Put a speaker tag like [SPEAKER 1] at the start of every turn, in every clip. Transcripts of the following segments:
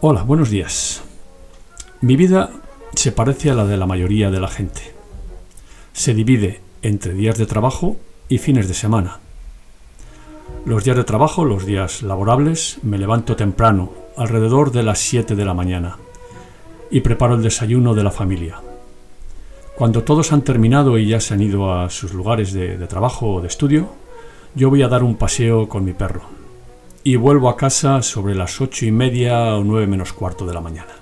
[SPEAKER 1] Hola, buenos días. Mi vida se parece a la de la mayoría de la gente. Se divide entre días de trabajo y fines de semana. Los días de trabajo, los días laborables, me levanto temprano, alrededor de las 7 de la mañana, y preparo el desayuno de la familia. Cuando todos han terminado y ya se han ido a sus lugares de, de trabajo o de estudio, yo voy a dar un paseo con mi perro y vuelvo a casa sobre las ocho y media o nueve menos cuarto de la mañana.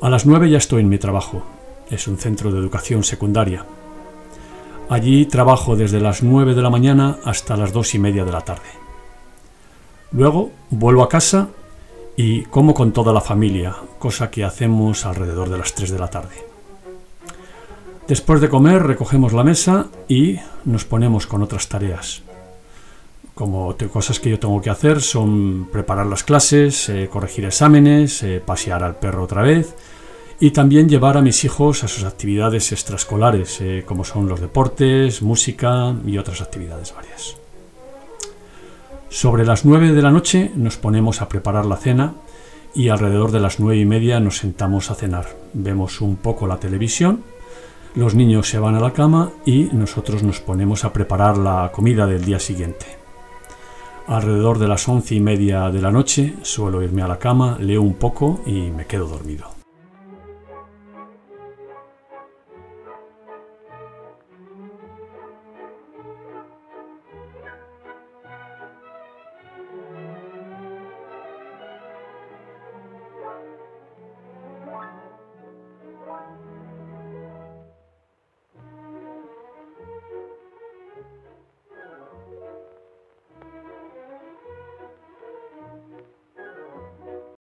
[SPEAKER 1] A las nueve ya estoy en mi trabajo. Es un centro de educación secundaria. Allí trabajo desde las nueve de la mañana hasta las dos y media de la tarde. Luego vuelvo a casa y como con toda la familia, cosa que hacemos alrededor de las tres de la tarde. Después de comer recogemos la mesa y nos ponemos con otras tareas. Como cosas que yo tengo que hacer son preparar las clases, eh, corregir exámenes, eh, pasear al perro otra vez y también llevar a mis hijos a sus actividades extraescolares, eh, como son los deportes, música y otras actividades varias. Sobre las 9 de la noche nos ponemos a preparar la cena y alrededor de las nueve y media nos sentamos a cenar. Vemos un poco la televisión, los niños se van a la cama y nosotros nos ponemos a preparar la comida del día siguiente. Alrededor de las once y media de la noche suelo irme a la cama, leo un poco y me quedo dormido.